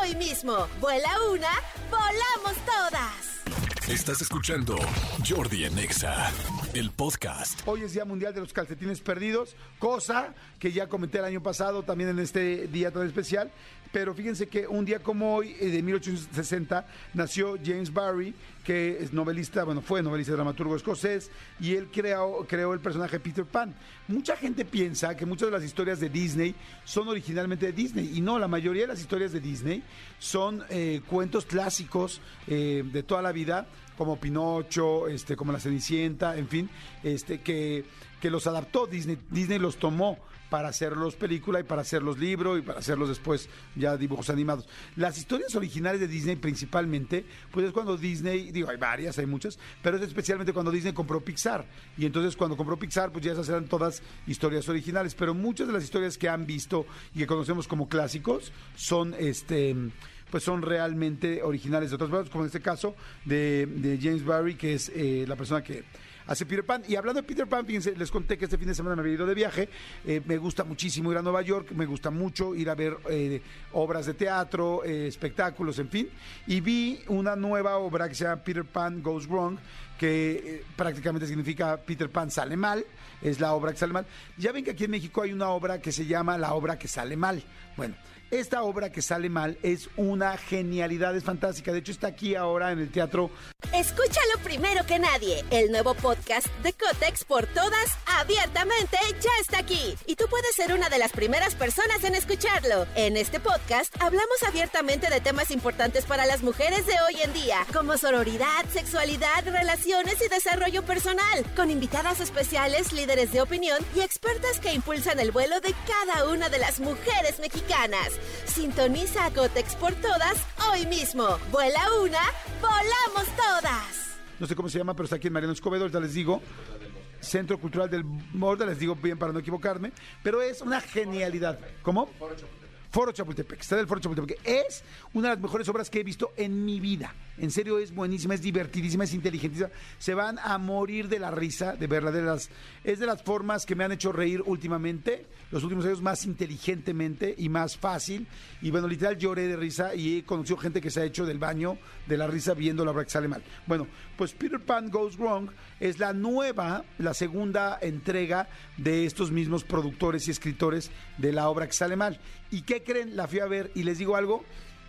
hoy mismo. Vuela una, volamos todas. Estás escuchando Jordi Anexa, el podcast. Hoy es Día Mundial de los Calcetines Perdidos, cosa que ya comenté el año pasado también en este día tan especial. Pero fíjense que un día como hoy, eh, de 1860, nació James Barry, que es novelista, bueno, fue novelista dramaturgo escocés, y él creó, creó el personaje Peter Pan. Mucha gente piensa que muchas de las historias de Disney son originalmente de Disney, y no, la mayoría de las historias de Disney son eh, cuentos clásicos eh, de toda la vida, como Pinocho, este, como La Cenicienta, en fin, este, que, que los adaptó Disney, Disney los tomó para hacerlos película y para hacerlos libro y para hacerlos después ya dibujos animados. Las historias originales de Disney principalmente, pues es cuando Disney, digo, hay varias, hay muchas, pero es especialmente cuando Disney compró Pixar. Y entonces cuando compró Pixar, pues ya esas eran todas historias originales. Pero muchas de las historias que han visto y que conocemos como clásicos son este pues son realmente originales de otras cosas, como en este caso de, James Barry, que es eh, la persona que hace Peter Pan. Y hablando de Peter Pan, fíjense, les conté que este fin de semana me había ido de viaje. Eh, me gusta muchísimo ir a Nueva York, me gusta mucho ir a ver eh, obras de teatro, espectáculos, en fin. Y vi una nueva obra que se llama Peter Pan Goes Wrong, que prácticamente significa Peter Pan sale mal, es la obra que sale mal. Ya ven que aquí en México hay una obra que se llama La obra que sale mal. Bueno, esta obra que sale mal es una genialidad, es fantástica. De hecho, está aquí ahora en el teatro. Escúchalo primero que nadie. El nuevo podcast de Cotex por todas, abiertamente, ya está aquí. Y tú puedes ser una de las primeras personas en escucharlo. En este podcast hablamos abiertamente de temas importantes para las mujeres de hoy en día, como sororidad, sexualidad, relaciones y desarrollo personal, con invitadas especiales, líderes de opinión y expertas que impulsan el vuelo de cada una de las mujeres mexicanas. Sintoniza a Gotex por todas hoy mismo. Vuela una, volamos todas. No sé cómo se llama, pero está aquí en Mariano Escobedo, ya les digo. Centro Cultural del Morda, les digo bien para no equivocarme, pero es una genialidad. ¿Cómo? Foro Chapultepec, está del Foro Chapultepec. Es una de las mejores obras que he visto en mi vida. En serio, es buenísima, es divertidísima, es inteligentísima. Se van a morir de la risa, de verdaderas. Es de las formas que me han hecho reír últimamente, los últimos años, más inteligentemente y más fácil. Y bueno, literal lloré de risa y he conocido gente que se ha hecho del baño de la risa viendo la obra que sale mal. Bueno, pues Peter Pan Goes Wrong es la nueva, la segunda entrega de estos mismos productores y escritores de la obra que sale mal. ¿Y qué creen? La fui a ver y les digo algo,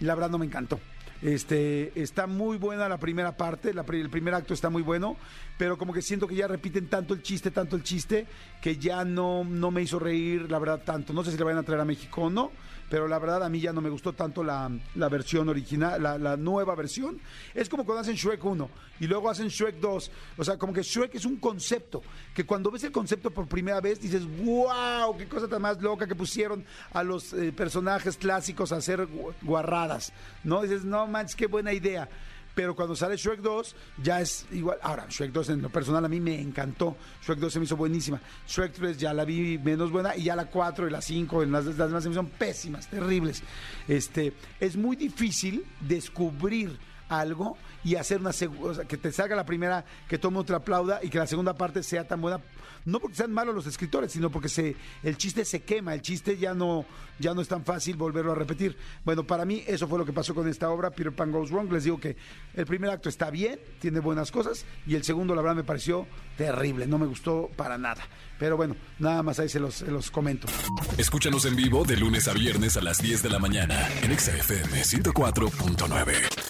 la verdad no me encantó. Este, está muy buena la primera parte, el primer acto está muy bueno, pero como que siento que ya repiten tanto el chiste, tanto el chiste, que ya no, no me hizo reír, la verdad, tanto. No sé si le van a traer a México o no, pero la verdad a mí ya no me gustó tanto la, versión original, la, nueva versión. Es como cuando hacen Shrek 1 y luego hacen Shrek 2. O sea, como que Shrek es un concepto, que cuando ves el concepto por primera vez dices, wow, qué cosa tan más loca que pusieron a los eh, personajes clásicos a hacer guarradas. ¿No? Dices, no manches, qué buena idea pero cuando sale Shrek 2 ya es igual. Ahora, Shrek 2 en lo personal a mí me encantó. Shrek 2 se me hizo buenísima. Shrek 3 ya la vi menos buena y ya la 4 y la 5, las, las demás se me son pésimas, terribles. Este, es muy difícil descubrir algo y hacer una segunda, que te salga la primera, que tome otra aplauda y que la segunda parte sea tan buena, no porque sean malos los escritores, sino porque se, el chiste se quema, el chiste ya no, ya no es tan fácil volverlo a repetir. Bueno, para mí eso fue lo que pasó con esta obra, Peter Pan Goes Wrong. Les digo que el primer acto está bien, tiene buenas cosas, y el segundo, la verdad, me pareció terrible, no me gustó para nada. Pero bueno, nada más ahí se los, se los comento. Escúchanos en vivo de lunes a viernes a las 10 de la mañana en XFM 104.9.